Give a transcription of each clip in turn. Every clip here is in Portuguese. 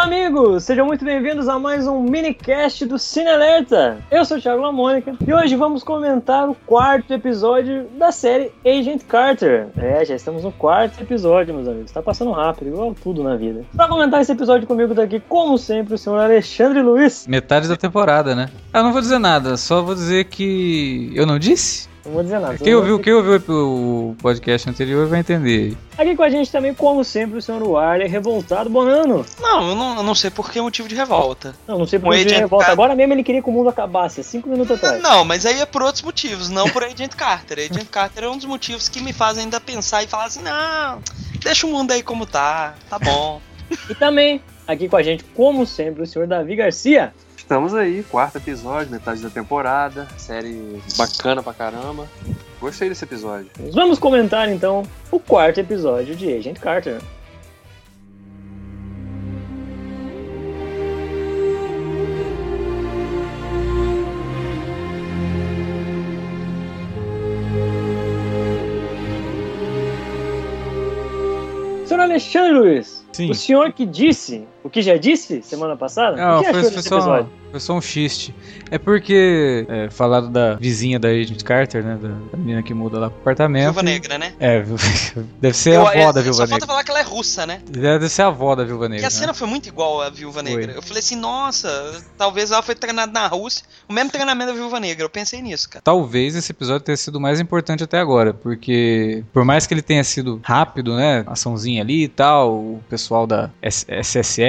Olá, amigos! Sejam muito bem-vindos a mais um minicast do Cine Alerta. Eu sou o Thiago Lamônica e hoje vamos comentar o quarto episódio da série Agent Carter. É, já estamos no quarto episódio, meus amigos. Tá passando rápido, igual tudo na vida. Para comentar esse episódio comigo daqui, como sempre, o senhor Alexandre Luiz. Metade da temporada, né? Eu não vou dizer nada, só vou dizer que eu não disse? Não vou dizer nada. Quem ouviu, quem ouviu o podcast anterior vai entender. Aqui com a gente também, como sempre, o senhor Warley revoltado Bonano. Não, eu não, eu não sei por que motivo de revolta. Não, não sei por que motivo de revolta. Car- Agora mesmo ele queria que o mundo acabasse, cinco minutos atrás. Não, mas aí é por outros motivos, não por Agent Carter. Agent Carter é um dos motivos que me fazem ainda pensar e falar assim: não, deixa o mundo aí como tá, tá bom. E também, aqui com a gente, como sempre, o senhor Davi Garcia. Estamos aí, quarto episódio, metade da temporada, série bacana pra caramba. Gostei desse episódio. Vamos comentar então o quarto episódio de Agent Carter. Senhor Alexandre Luiz, Sim. o senhor que disse, o que já disse semana passada, o Não, que foi, achou foi desse só, episódio? foi só um xiste. É porque é, falaram da vizinha da Agent Carter, né? Da, da menina que muda lá pro apartamento. Viúva Negra, né? É, deve ser Eu- a avó é, da Viúva Só falta Negra. falar que ela é russa, né? Deve ser a avó da Viúva E Negra. a cena né? foi muito igual à Viúva Foi. Negra. Eu falei assim, nossa, talvez ela foi treinada na Rússia. O mesmo treinamento da Viúva Negra. Eu pensei nisso, cara. Talvez esse episódio tenha sido mais importante até agora, porque por mais que ele tenha sido rápido, né, açãozinha ali e tal, o pessoal da S-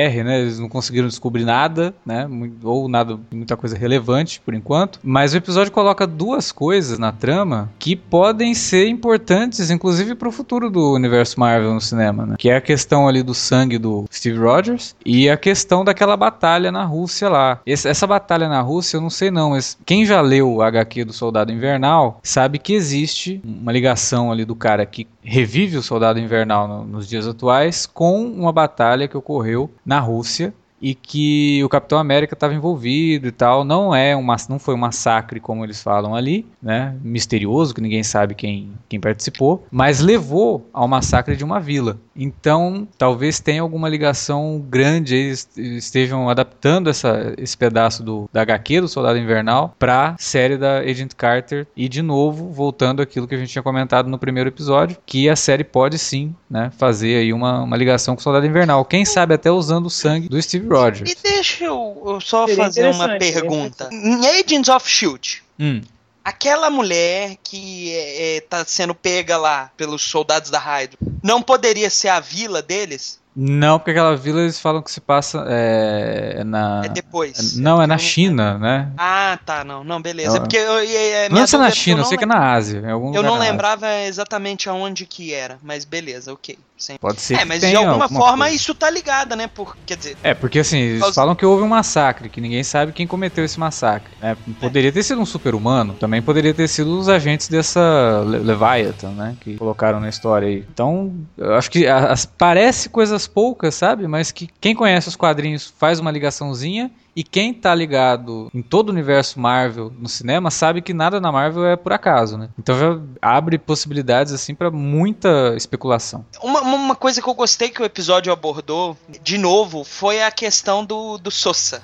SSR, né, eles não conseguiram descobrir nada, né, ou nada, muita coisa relevante por enquanto, mas o episódio coloca duas coisas na trama que podem ser importantes, inclusive pro futuro do universo Marvel no cinema, né, que é a questão ali do sangue do Steve Rogers e a questão daquela batalha na Rússia lá. Esse- essa batalha na Rússia, eu não sei não, mas quem já leu o HQ do Soldado Invernal sabe que existe uma ligação ali do cara que revive o Soldado Invernal no- nos dias atuais com uma batalha que ocorreu na Rússia e que o Capitão América estava envolvido e tal. Não é um mas- não foi um massacre como eles falam ali, né? Misterioso que ninguém sabe quem, quem participou, mas levou ao massacre de uma vila. Então, talvez tenha alguma ligação grande, eles estejam adaptando essa, esse pedaço do, da HQ do Soldado Invernal para série da Agent Carter e de novo voltando àquilo que a gente tinha comentado no primeiro episódio, que a série pode sim, né, fazer aí uma, uma ligação com o Soldado Invernal. Quem sabe até usando o sangue do Steve Rogers. E deixa eu, eu só Seria fazer uma pergunta. Em Agents of S.H.I.E.L.D., Hum. Aquela mulher que é, é, tá sendo pega lá pelos soldados da Hydra, não poderia ser a vila deles? Não, porque aquela vila eles falam que se passa é, é na É depois. não é na Eu China, né? Ah, tá, não, não, beleza. É porque eu, é, é, Não é na é China, eu sei que é na Ásia, Eu não na lembrava exatamente aonde que era, mas beleza, ok. Sem- Pode ser É, mas de tenha alguma forma coisa. isso tá ligado, né? Por, quer dizer, É, porque assim, eles Causa- falam que houve um massacre, que ninguém sabe quem cometeu esse massacre. né? Poderia ter sido um super-humano, também poderia ter sido os agentes dessa Le- Leviathan, né? Que colocaram na história aí. Então, eu acho que a- as- parece coisas poucas, sabe? Mas que quem conhece os quadrinhos faz uma ligaçãozinha. E quem tá ligado em todo o universo Marvel no cinema sabe que nada na Marvel é por acaso, né? Então já abre possibilidades assim pra muita especulação. uma, uma coisa que eu gostei que o episódio abordou, de novo, foi a questão do, do Sousa.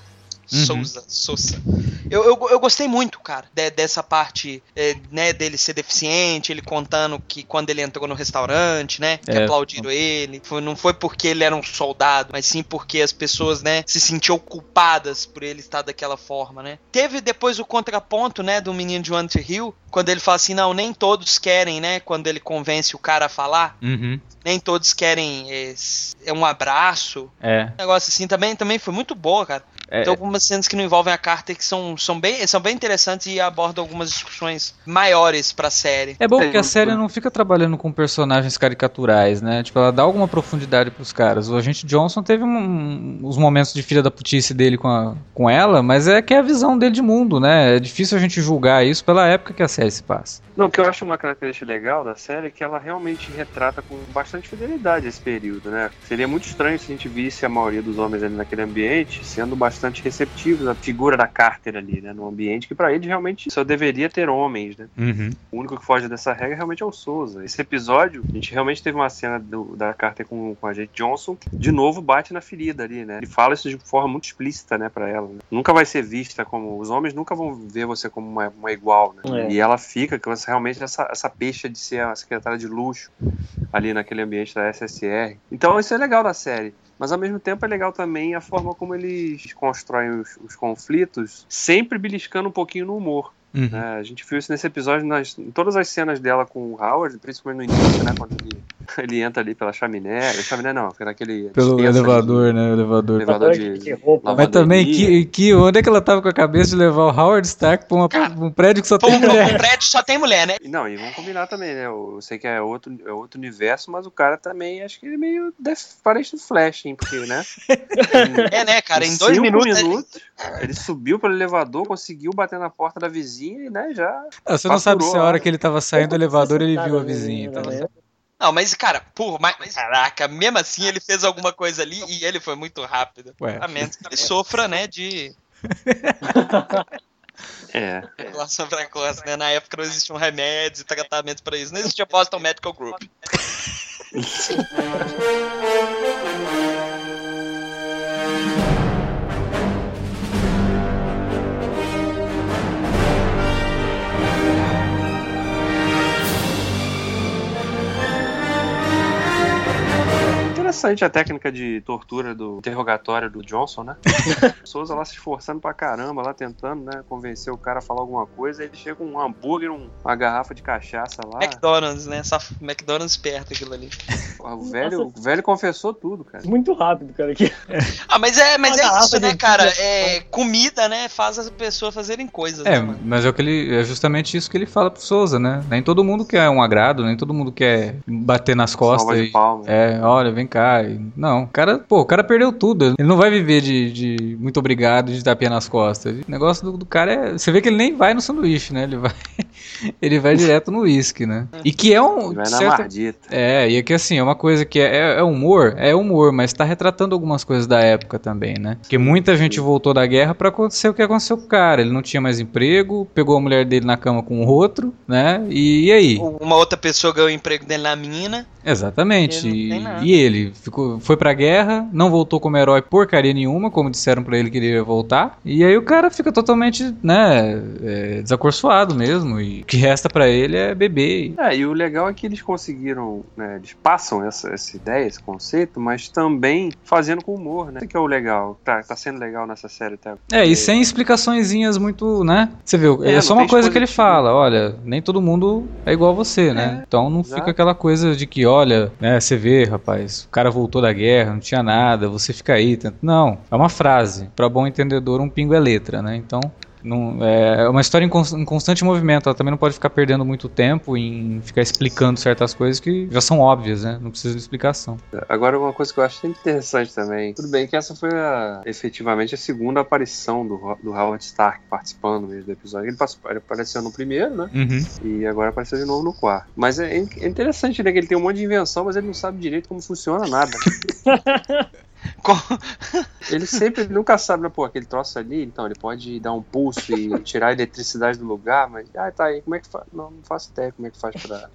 Uhum. Souza, Sousa. Eu, eu, eu gostei muito, cara, de- dessa parte, é, né, dele ser deficiente, ele contando que quando ele entrou no restaurante, né, que É. aplaudiram ele, foi- não foi porque ele era um soldado, mas sim porque as pessoas, né, se sentiam culpadas por ele estar daquela forma, né. Teve depois o contraponto, né, do menino de One Hill, quando ele fala assim, não, nem todos querem, né, quando ele convence o cara a falar, Uhum. nem todos querem é, é um abraço, É. um negócio assim, também, também foi muito boa, cara. É, Tem algumas cenas que não envolvem a Carter que são, são, bem, são bem interessantes e abordam algumas discussões maiores pra série. É bom porque a série não fica trabalhando com personagens caricaturais, né? Tipo, ela dá alguma profundidade pros caras. O agente Johnson teve um, uns momentos de filha da putice dele com, a- com ela, mas é que é a visão dele de mundo, né? É difícil a gente julgar isso pela época que a série se passa. Não, o que eu acho uma característica legal da série é que ela realmente retrata com bastante fidelidade esse período, né? Seria muito estranho se a gente visse a maioria dos homens ali naquele ambiente sendo bastante bastante receptivos à figura da Carter ali, né? No ambiente que pra eles realmente só deveria ter homens, né? Uhum. O único que foge dessa regra realmente é o Souza. Esse episódio, a gente realmente teve uma cena do- da Carter com, com a gente Johnson, que de novo bate na ferida ali, né? Ele fala isso de forma muito explícita, né, pra ela. né? Nunca vai ser vista como. Os homens nunca vão ver você como uma, uma igual, né? É. E ela fica, que você realmente essa, essa peixe de ser a secretária de luxo ali naquele ambiente da SSR. Então isso é legal da série. Mas ao mesmo tempo é legal também a forma como eles constroem os, os conflitos, sempre beliscando um pouquinho no humor. Uhum. né? A gente viu isso nesse episódio nas, em todas as cenas dela com o Howard, principalmente no início, né? Quando ele, ele entra ali pela chaminé. Chaminé não, fica naquele. Pelo elevador, né? O elevador. Elevador de, de. roupa. Mas também, que, que, onde é que ela tava com a cabeça de levar o Howard Stark pra, uma- pra um prédio que só tem um mulher? prédio só tem mulher, né? Não, e vamos combinar também, né? Eu sei que é outro, é outro universo, mas o cara também, acho que ele é meio parece do Flash, hein? Porque, né? É, né, cara? Em dois cinco minutos. minutos, ele subiu pelo elevador, conseguiu bater na porta da vizinha e, né, já. Ah, você não sabe se a a hora hora. que ele tava saindo do elevador ele viu a Né, vizinha. Então. Não, mas, cara, por mais. mas, Caraca, mesmo assim ele fez alguma coisa ali e ele foi muito rápido. Ué. A menos que ele sofra, né, de É. relação precoce, né? Na época não existiam remédios e tratamentos pra isso. Não existia Boston Medical Group. Interessante a técnica de tortura do interrogatório do Johnson, né? Souza lá se esforçando pra caramba, lá tentando, né, convencer o cara a falar alguma coisa, aí ele chega com um hambúrguer, um- uma garrafa de cachaça lá. McDonald's, né? Saf... McDonald's perto aquilo ali. O velho, o velho confessou tudo, cara. Muito rápido, cara. Aqui. Ah, mas é, mas Uma é isso, né, cara? É, comida, né, faz as pessoas fazerem coisas. É, né, mano? mas é, o que ele, é justamente isso que ele fala pro Souza, né? Nem todo mundo quer um agrado, nem todo mundo quer bater nas costas. Salva de e- palma. É, olha, vem cá. Não, o cara, pô, o cara perdeu tudo. Ele não vai viver de, de muito obrigado de tapinha nas costas. O negócio do, do cara é. Você vê que ele nem vai no sanduíche, né? Ele vai, ele vai direto no uísque, né? E que é um. Vai na certo- mardita. É, e aqui assim, é uma coisa que é, é- é humor, é humor, mas tá retratando algumas coisas da época também, né? Porque muita gente voltou da guerra pra acontecer o que aconteceu com o cara. Ele não tinha mais emprego, pegou a mulher dele na cama com o outro, né? E, e aí? Uma outra pessoa ganhou o emprego dele na mina. Exatamente. Ele E, e ele ficou, foi pra guerra, não voltou como herói porcaria nenhuma, como disseram pra ele que ele ia voltar. E aí o cara fica totalmente, né, é, desacorçoado mesmo. E que resta pra ele é beber. É, e o legal é que eles conseguiram, né, eles passam essa, essa ideia, esse conceito, mas também fazendo com humor, né? Isso que é o legal, tá, tá sendo legal nessa série até. É, e sem explicaçõezinhas muito, né? Você viu, é, É, só uma coisa que ele fala, olha, nem todo mundo é igual a você, né? Então não exato. fica aquela coisa de que, olha, né, você vê, rapaz, o cara voltou da guerra, não tinha nada, você fica aí. tenta- Não, é uma frase. Pra bom entendedor, um pingo é letra, né? Então. Não, é uma história em, cons- em constante movimento. Ela também não pode ficar perdendo muito tempo em ficar explicando certas coisas que já são óbvias, né? Não precisa de explicação. Agora, uma coisa que eu acho interessante também. Tudo bem que essa foi a- efetivamente a segunda aparição do, do Howard Stark participando mesmo do episódio. Ele, passou- ele apareceu no primeiro, né? Uhum. E agora apareceu de novo no quarto. Mas é, é interessante, né? Que ele tem um monte de invenção, mas ele não sabe direito como funciona nada. Ele sempre, ele nunca sabe, né? Pô, aquele troço ali, então ele pode dar um pulso e tirar a eletricidade do lugar, mas. Ah, tá aí, como é que faz? Não, não faço ideia como é que faz pra.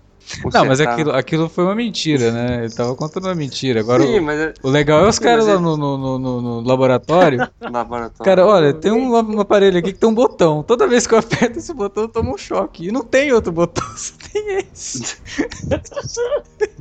Não, mas consertar. aquilo, aquilo foi uma mentira, né? Ele tava contando uma mentira. Agora, Sim, o, mas é o legal é os caras lá no, no, no- no- no laboratório. laboratório. Cara, olha, tem um, um aparelho aqui que tem um botão. Toda vez que eu aperto esse botão, eu tomo um choque. E não tem outro botão, só tem esse.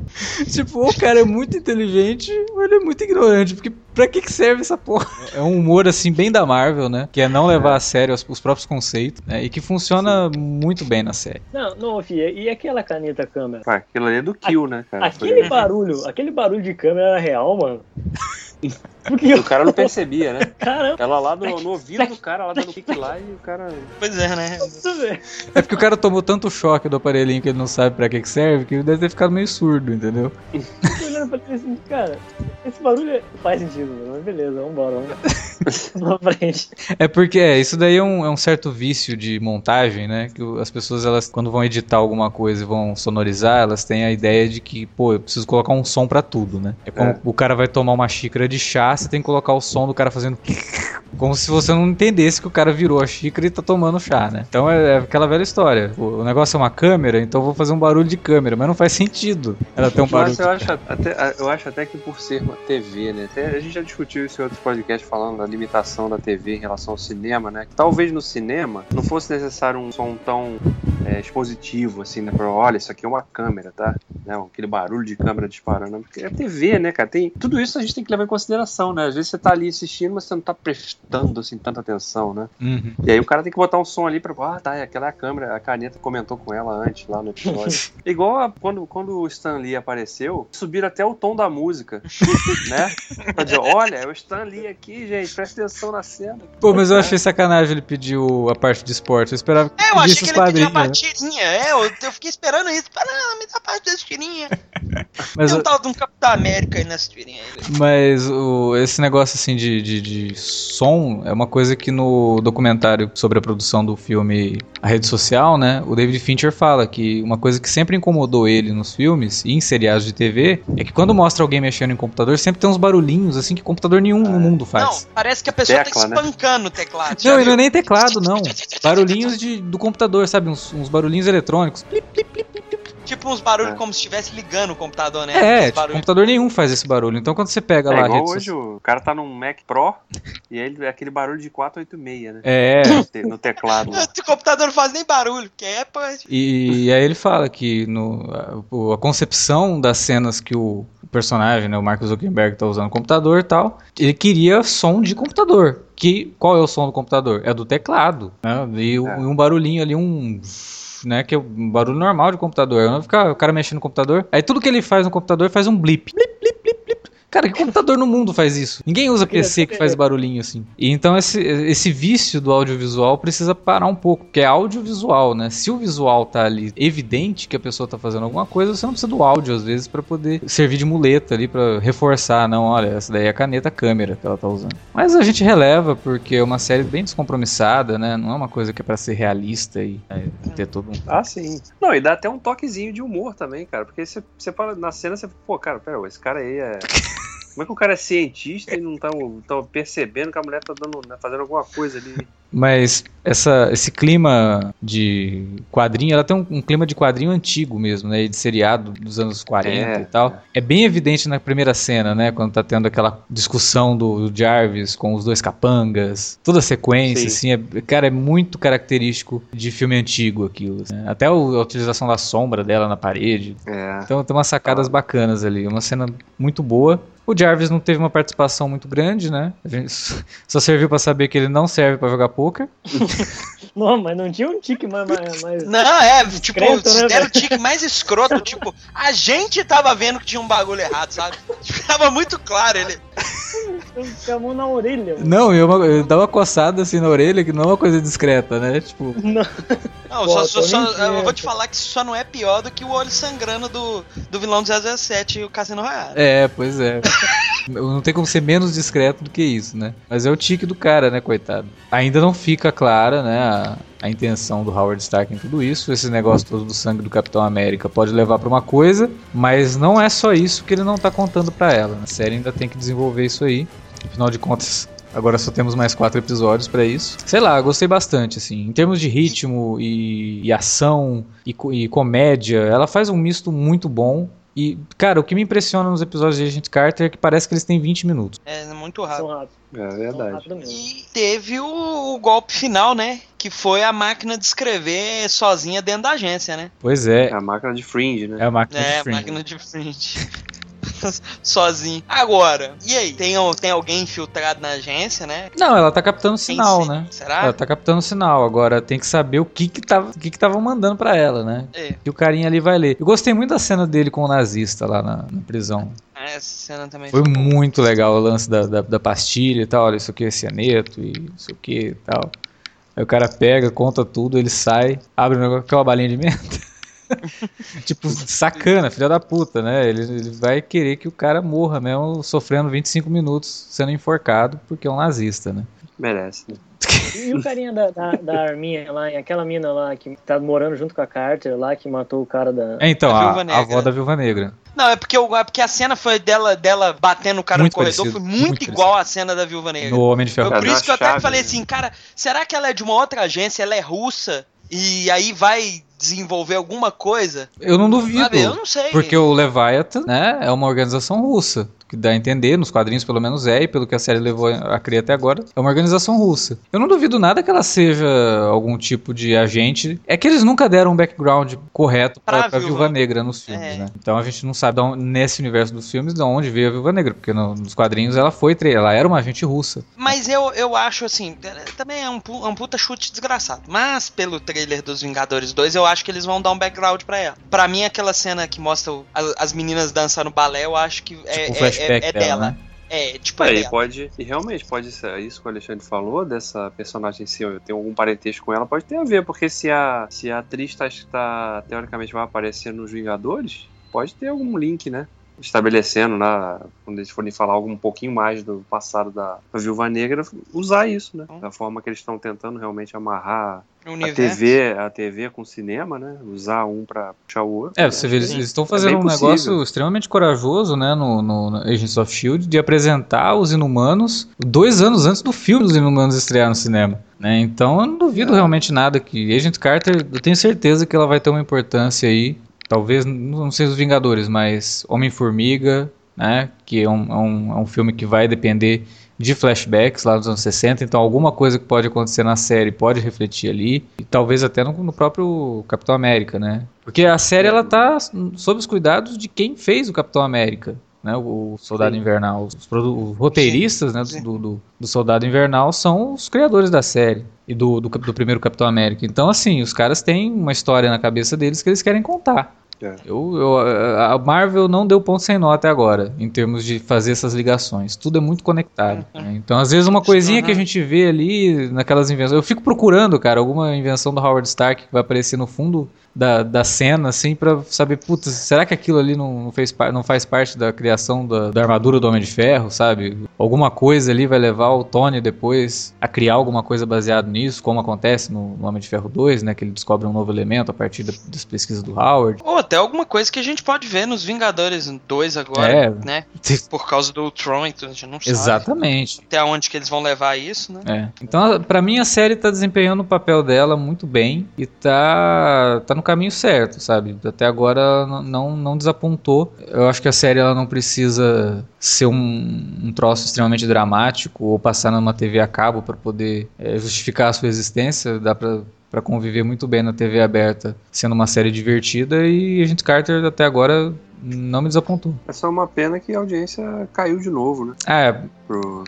tipo, o cara é muito inteligente, ou ele é muito ignorante. Porque pra que, que serve essa porra? É um humor, assim, bem da Marvel, né? Que é não levar a sério os, os próprios conceitos. né? E que funciona muito bem na série. Não, não, filha, e aquela caneta câmera? Pá, aquilo ali é do Kill, né, cara? Aquele barulho, aquele barulho de câmera era real, mano. Porque O cara não percebia, né? caramba, Ela lá no, no ouvido do cara, lá dando kick lá e o cara. Pois é, né? É porque o cara tomou tanto choque do aparelhinho que ele não sabe pra que, que serve, que ele deve ter ficado meio surdo, entendeu? Olhando olhando pra ele assim, cara, esse barulho é- faz sentido, mano. Mas beleza, vambora, vamos vamos pra frente. É porque é, isso daí é um, é um certo vício de montagem, né? Que as pessoas, elas, quando vão editar alguma coisa e vão sonorizar, elas têm a ideia de que, pô, eu preciso colocar um som pra tudo, né? É como É. o cara vai tomar uma xícara de chá, você tem que colocar o som do cara fazendo. Como se você não entendesse que o cara virou a xícara e tá tomando chá, né? Então é, é aquela velha história. O, o negócio é uma câmera, então eu vou fazer um barulho de câmera, mas não faz sentido ela ter um barulho. Mas eu acho, até, eu acho até que por ser uma TV, né? Até a gente já discutiu isso em outros podcasts falando da limitação da TV em relação ao cinema, né? Talvez no cinema não fosse necessário um som tão é, expositivo, assim, né? Pra, olha, isso aqui é uma câmera, tá? Né? Aquele barulho de câmera disparando. Porque é TV, né, cara? Tem, tudo isso a gente tem que levar em consideração, né? Às vezes você tá ali assistindo, mas você não tá prestando, assim, tanta atenção, né? Uhum. E aí o cara tem que botar um som ali pra. Ah, tá, é aquela é a câmera, a caneta comentou com ela antes lá no episódio. Igual a- quando, quando o Stan Lee apareceu, subiram até o tom da música, né? Pra dizer, olha, é o Stan Lee aqui, gente, presta atenção na cena. Pô, mas eu achei sacanagem ele pediu a parte de esporte. Eu esperava que É, eu achei que os ele quadrinhos. uma né? Tirinha. É, eu, eu fiquei esperando isso. Falei, ah, me dá parte dessa tirinha. Mas, Tem um tal de um Capitão América aí nessa tirinha aí. mas o, esse negócio assim de, de, de som é uma coisa que no documentário sobre a produção do filme A Rede Social, né? O David Fincher fala que uma coisa que sempre incomodou ele nos filmes e em seriados de TV é que quando mostra alguém mexendo em computador, sempre tem uns barulhinhos assim que computador nenhum no mundo faz. Não, parece que a pessoa Tecla, tá né? espancando o teclado. Não, e não é nem teclado, não. Barulhinhos de, do computador, sabe? Uns, uns barulhinhos eletrônicos. Tipo uns barulhos É. como se estivesse ligando o computador, né? É, tipo, computador nenhum faz esse barulho. Então quando você pega É lá igual hoje, social- o cara tá num Mac Pro e ele- é aquele barulho de 486, né? É, No te- No teclado. O computador não faz nem barulho, porque é. E, e aí ele fala que no, a, o- a concepção das cenas que o personagem, né, o Mark Zuckerberg tá usando no computador e tal, ele queria som de computador. Que, qual é o som do computador? É do teclado, né? E, o- É. e um barulhinho ali, um... Né, que é um barulho normal de computador. Não ficar o cara mexendo no computador. Aí tudo que ele faz no computador faz um blip, blip. Cara, que computador no mundo faz isso? Ninguém usa PC que faz barulhinho assim. E então esse, esse vício do audiovisual precisa parar um pouco, porque é audiovisual, né? Se o visual tá ali evidente que a pessoa tá fazendo alguma coisa, você não precisa do áudio às vezes pra poder servir de muleta ali pra reforçar, não, olha, essa daí é a caneta câmera que ela tá usando. Mas a gente releva porque é uma série bem descompromissada, né? Não é uma coisa que é pra ser realista e né, ter todo um Ah, sim. Não, e dá até um toquezinho de humor também, cara. Porque você, na cena, você pô, cara, pera, esse cara aí é. Como é que o cara é cientista e não tá, tá percebendo que a mulher tá dando, né, fazendo alguma coisa ali? Mas essa, esse clima de quadrinho, ela tem um, um clima de quadrinho antigo mesmo, né? De seriado dos anos 40 É, e tal. É. bem evidente na primeira cena, né? Quando tá tendo aquela discussão do, do Jarvis com os dois capangas. Toda a sequência, assim, é, cara, é muito característico de filme antigo aquilo. né? Até o- a utilização da sombra dela na parede. É. Então tem umas sacadas bacanas ali. Uma cena muito boa. O Jarvis não teve uma participação muito grande, né? A gente só serviu pra saber que ele não serve pra jogar poker. Não, mas não tinha um tique mais. mais. Não, é, tipo, Discreto, né, se deram o tique mais escroto, tipo, a gente tava vendo que tinha um bagulho errado, sabe? Tava muito claro, ele. Com a mão na orelha. mano. Não, eu, eu dava uma coçada assim na orelha, que não é uma coisa discreta, né? Tipo, Não. Não, Pô, só, só- eu vou te falar que isso só não é pior do que o olho sangrando do, do vilão do 007 e o Cassino Royale. é, pois é. Não tem como ser menos discreto do que isso, né? Mas é o tique do cara, né, coitado. Ainda não fica clara, né, a, a intenção do Howard Stark em tudo isso. Esse negócio todo do sangue do Capitão América pode levar pra uma coisa, mas não é só isso que ele não tá contando pra ela. A série ainda tem que desenvolver isso aí. Afinal de contas, Agora só temos mais quatro episódios pra isso. Sei lá, gostei bastante, assim. Em termos de ritmo e, e ação e, e comédia, ela faz um misto muito bom. E, cara, o que me impressiona nos episódios de Agent Carter é que parece que eles têm 20 minutos. É muito São rápido. É São verdade. rápidos mesmo. E teve o, o golpe final, né? Que foi a máquina de escrever sozinha dentro da agência, né? Pois é, É a máquina de Fringe, né? é a máquina É, de a Fringe. máquina de frente. Sozinho. Agora, e aí? Tem, tem alguém infiltrado na agência, né? Não, ela tá captando sinal, né? Será? Ela tá captando sinal. Agora tem que saber o que que tava, o que que estavam mandando pra ela, né? É, Que o carinha ali vai ler. Eu gostei muito da cena dele com o nazista lá na, na prisão. essa cena também Foi muito legal o lance da, da, da pastilha e tal. Olha, isso aqui é cianeto e não sei o que e tal. Aí o cara pega, conta tudo, ele sai, abre o negócio, aquela balinha de menta. tipo, sacana, filha da puta, né? Ele, ele vai querer que o cara morra mesmo, sofrendo 25 minutos sendo enforcado porque é um nazista, né? Merece, né? E o carinha da, da, da arminha lá, aquela mina lá que tá morando junto com a Carter lá, que matou o cara da. É, então, A a, a avó da Viúva Negra. Não, é porque, o- é porque a cena foi dela, dela batendo o cara Muito no corredor, parecido, foi muito, muito igual à cena da Viúva Negra. No Homem de Ferro. Foi por isso que eu até chave, falei né? assim, cara, será que ela é de uma outra agência, ela é russa, e aí vai desenvolver alguma coisa? Eu não duvido. Sabe, eu não sei. Porque o Leviathan, né, é uma organização russa. Que dá a entender, nos quadrinhos pelo menos é, e pelo que a série levou a criar até agora, é uma organização russa. Eu não duvido nada que ela seja algum tipo de agente. É que eles nunca deram um background correto pra, Pra pra Viúva- Negra nos filmes, É. né? Então a gente não sabe, nesse universo dos filmes, de onde veio a Viúva Negra. Porque no- nos quadrinhos ela foi, ela era uma agente russa. Mas eu, eu acho assim, é, também é um, é um puta chute desgraçado. Mas pelo trailer dos Vingadores 2, eu acho que eles vão dar um background pra ela. Pra mim, aquela cena que mostra as, as meninas dançando balé, eu acho que é, Tipo, é- flashback é- é dela, dela. né? É, tipo, É, é e dela. pode, e realmente pode ser isso que o Alexandre falou, dessa personagem se tem algum parentesco com ela, pode ter a ver, porque se a, se a atriz tá, tá- teoricamente vai aparecer nos Vingadores, pode ter algum link, né? Estabelecendo, né, quando eles forem falar algo um pouquinho mais do passado da, da Viúva Negra, usar isso, né? Da forma que eles estão tentando realmente amarrar a. TV, a TV com o cinema, né? Usar um pra puxar o outro. É, você vê, eles, estão É fazendo bem um possível. negócio extremamente corajoso, né, no, no, no Agents of S.H.I.E.L.D., de apresentar os Inumanos dois anos antes do filme dos Inumanos estrear no cinema. Né? Então eu não duvido É. realmente nada que Agent Carter, eu tenho certeza que ela vai ter uma importância aí, talvez, não sei os Vingadores, mas Homem-Formiga, né, que é um, é, um, é um filme que vai depender de flashbacks lá dos anos 60, então alguma coisa que pode acontecer na série pode refletir ali, e talvez até no, no próprio Capitão América, né? Porque a série ela tá sob os cuidados de quem fez o Capitão América, né? O Soldado Sim. Invernal. Os, os roteiristas, né, do, do, do Soldado Invernal são os criadores da série e do, do, do primeiro Capitão América. Então, assim, os caras têm uma história na cabeça deles que eles querem contar. É. Eu, eu- a Marvel não deu ponto sem nó até agora, em termos de fazer essas ligações. Tudo é muito conectado. né? Então, às vezes, uma coisinha que a Uhum. gente vê ali naquelas invenções. Eu fico procurando, cara, alguma invenção do Howard Stark que vai aparecer no fundo da, da cena, assim, pra saber, putz, será que aquilo ali não, fez, não faz parte da criação da, da armadura do Homem de Ferro, sabe? Alguma coisa ali vai levar o Tony depois a criar alguma coisa baseado nisso, como acontece no, no Homem de Ferro 2, né? Que ele descobre um novo elemento a partir da- das pesquisas do Howard. Ou até alguma coisa que a gente pode ver nos Vingadores 2 agora, É. né? Por causa do Ultron, então a gente não sabe Exatamente. até onde que eles vão levar isso, né? É. Então, a- pra mim, a série tá desempenhando o papel dela muito bem e tá, tá no caminho certo, sabe? Até agora não, não desapontou. Eu acho que a série ela não precisa ser um, um troço extremamente dramático ou passar numa TV a cabo pra poder é, justificar a sua existência. Dá pra para conviver muito bem na TV aberta, sendo uma série divertida e Agent Carter até agora não me desapontou. É só uma pena que a audiência caiu de novo, né? É, Pro,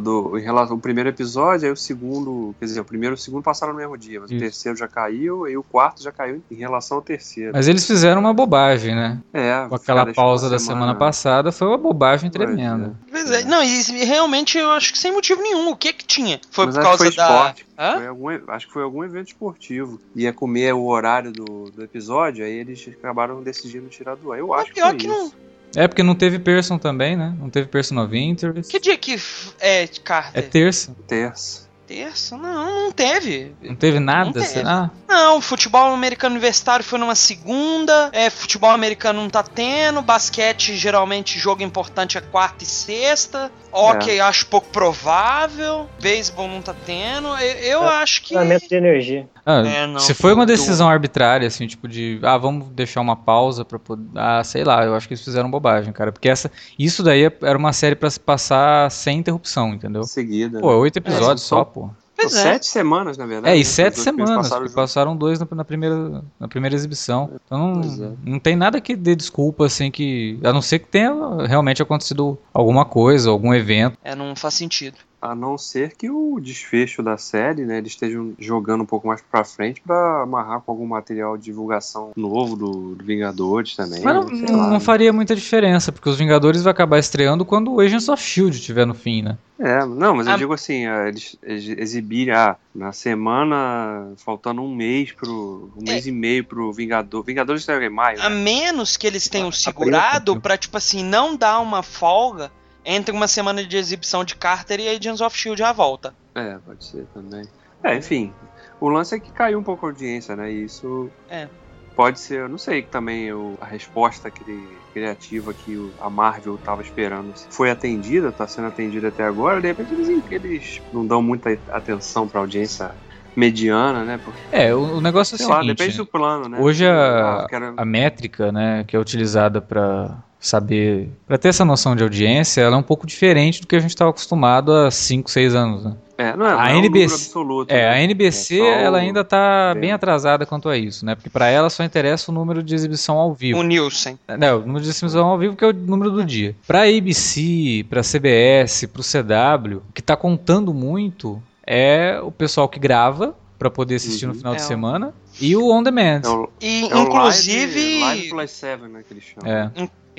do, em relação ao primeiro episódio, aí o segundo, quer dizer, o primeiro e o segundo passaram no mesmo dia, mas Isso. o terceiro já caiu, aí o quarto já caiu em relação ao terceiro. mas eles fizeram uma bobagem, né? é, Com aquela pausa da semana passada foi uma bobagem Pois tremenda. Pois é. Não, e e realmente eu acho que sem motivo nenhum. O que que tinha? Foi Mas por acho que causa foi da. esporte. Hã? Foi algum, acho que foi algum evento esportivo. Ia comer o horário do, do episódio, aí eles acabaram decidindo tirar do ar. Eu acho que pior foi que isso. É porque não teve Person também, né? Não teve Person of Interest. Que dia que é, É Carter? terça. Terça. Terça? Não, não teve. Não teve nada, Não teve. será? Não, futebol americano universitário foi numa segunda. É, futebol americano não tá tendo. Basquete, geralmente, jogo importante é quarta e sexta. Ok, acho pouco provável. Beisebol não tá tendo. Eu, eu É, acho que. Funcionamento de energia. Ah, É, não, se foi uma tudo. decisão arbitrária, assim, tipo de, ah, vamos deixar uma pausa pra poder, ah, sei lá, eu acho que eles fizeram bobagem, cara, porque essa, isso daí era uma série pra se passar sem interrupção, entendeu? Seguida. Pô, oito episódios são- só, pô. Pois São é. sete semanas, na verdade. É, e né? sete dois semanas, passaram passaram dois na, na primeira, na primeira exibição. Então é. não, não tem nada que dê desculpa, assim, que. A não ser que tenha realmente acontecido alguma coisa, algum evento. É, não faz sentido. A não ser que o desfecho da série, né, eles estejam jogando um pouco mais pra frente pra amarrar com algum material de divulgação novo do, do Vingadores também. Mas não, lá, não né? faria muita diferença, porque os Vingadores vai acabar estreando quando o Agents of Shield estiver no fim, né? É, não, mas eu Ah. digo assim, ah, eles ex- exibirem ah, na semana, faltando um mês pro. um É. mês e meio pro Vingador. Vingadores estreia em maio. A né? menos que eles tenham segurado pra, tipo assim, não dar uma folga entre uma semana de exibição de Carter e Agents of Shield à volta. É, pode ser também. É, enfim. O lance é que caiu um pouco a audiência, né? E isso. É. Pode ser, eu não sei também o- a resposta cri- criativa que o- a Marvel estava esperando. Foi atendida, está sendo atendida até agora, de repente eles, eles não dão muita atenção para audiência mediana, né? Porque, É, o, o negócio é o sei lá, seguinte, depende do plano, né? Hoje a- Ah, a métrica, né, que é utilizada para saber, para ter essa noção de audiência, ela é um pouco diferente do que a gente estava acostumado há 5, 6 anos, né? É, não é, a não é um NBC número absoluto. É, né? a NBC, É ela o- ainda tá bem. bem atrasada quanto a isso, né? Porque para ela só interessa o número de exibição ao vivo. O Nielsen. Não, o número de exibição ao vivo que é o número do dia. Pra ABC, pra CBS, pro CW, o que tá contando muito é o pessoal que grava pra poder assistir no Uhum. final de É o- semana e o on demand. É o, E, é o inclusive, Live, live Plus 7, né, que eles chamam. É.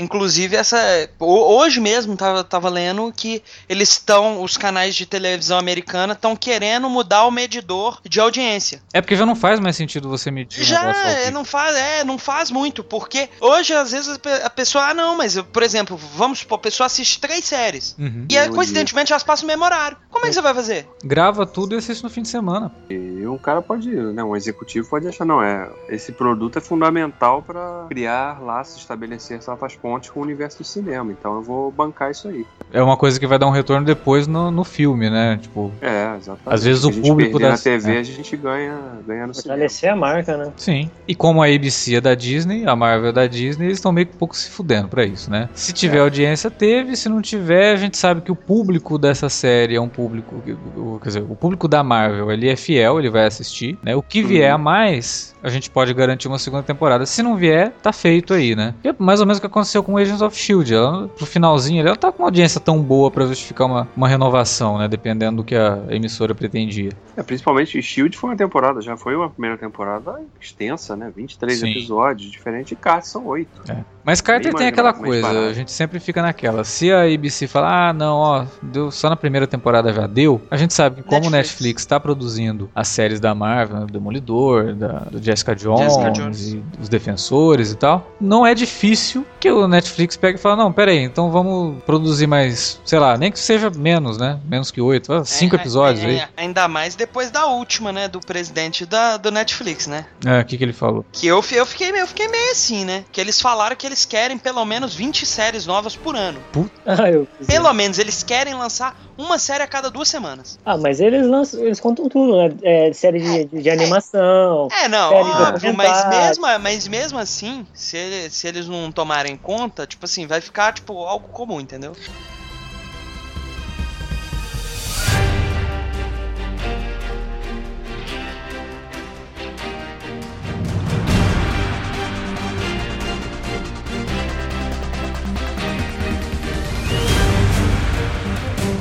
Inclusive, essa. ho- Hoje mesmo tava, tava lendo que eles estão. Os canais de televisão americana estão querendo mudar o medidor de audiência. É porque já não faz mais sentido você medir Já, é, não faz, é, não faz muito, porque hoje, às vezes, a pe- a pessoa, ah, não, mas, eu, por exemplo, vamos supor, a pessoa assiste três séries. Uhum. E aí, coincidentemente, elas passam o mesmo horário. Como é que você vai fazer? Grava tudo e assiste no fim de semana. E um cara pode, né, um executivo pode achar, não, é, esse produto é fundamental para criar laços, estabelecer certas pontes com o universo do cinema, então eu vou bancar isso aí. É uma coisa que vai dar um retorno depois no, no filme, né? Tipo, É, exatamente. Às vezes Se o a gente público da- na TV, é. a gente ganha, ganha no cinema. Fortalecer a marca, né? Sim. E como a ABC é da Disney, a Marvel é da Disney, eles estão meio que um pouco se fudendo pra isso, né? Se tiver É. audiência, teve. Se não tiver, a gente sabe que o público dessa série é um público. que- o- Quer dizer, o público da Marvel, ele é fiel, ele vai assistir, né? O que vier Uhum. a mais, a gente pode garantir uma segunda temporada. Se não vier, tá feito aí, né? Que é mais ou menos o que aconteceu com Agents of Shield. Ela, pro finalzinho, ela tá com uma audiência tão boa pra justificar uma, uma renovação, né? Dependendo do que a emissora pretendia. É, principalmente Shield foi uma temporada, já foi uma primeira temporada extensa, né? 23 Sim. episódios, diferente de Cars são 8. Mas Carter tem aquela coisa, barato. a gente sempre fica naquela. Se a ABC falar, ah, não, ó, deu, só na primeira temporada já deu, a gente sabe que como o Netflix. Está produzindo as séries da Marvel, do Demolidor, da, do Jessica Jones, Jessica Jones. e dos Defensores e tal, não é difícil que o Netflix pegue e fale, não, pera aí, então vamos produzir mais, sei lá, nem que seja menos, né? Menos que oito, ah, cinco É, episódios é, aí. é, Ainda mais depois da última, né? Do presidente da, do Netflix, né? É, o que, que ele falou? Que eu, eu, fiquei, meio- eu fiquei meio assim, né? Que eles falaram que eles querem pelo menos 20 séries novas por ano. Ah, eu fiz Pelo menos eles querem lançar uma série a cada duas semanas. Ah, mas eles lançam, eles contam tudo, né? É, série de, de, de animação. É, não, Série óbvio, mas mesmo, mas mesmo assim, se, se eles não tomarem conta, tipo assim, vai ficar tipo algo comum, entendeu?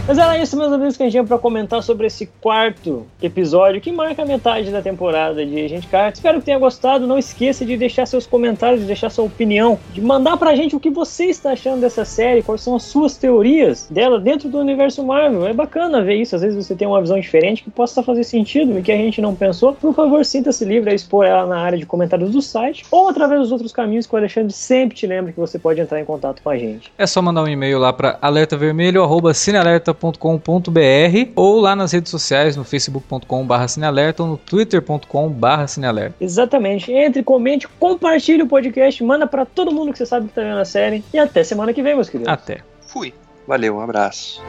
Mas era isso, meus amigos, que a gente tinha pra comentar sobre esse quarto episódio que marca a metade da temporada de Agente Carter. Espero que tenha gostado. Não esqueça de deixar seus comentários, de deixar sua opinião, de mandar pra gente o que você está achando dessa série, quais são as suas teorias dela dentro do universo Marvel. É bacana ver isso. Às vezes você tem uma visão diferente que possa fazer sentido e que a gente não pensou. Por favor, sinta-se livre a expor ela na área de comentários do site ou através dos outros caminhos que o Alexandre sempre te lembra que você pode entrar em contato com a gente. É só mandar um e-mail lá para alertavermelho@cinealerta.com.br ou lá nas redes sociais no facebook.com/cinealerta ou no twitter.com/cinealerta. Exatamente. Entre, comente, compartilhe o podcast, manda pra todo mundo que você sabe que tá vendo a série. E até semana que vem, meus queridos. Até. Fui. Valeu, um abraço.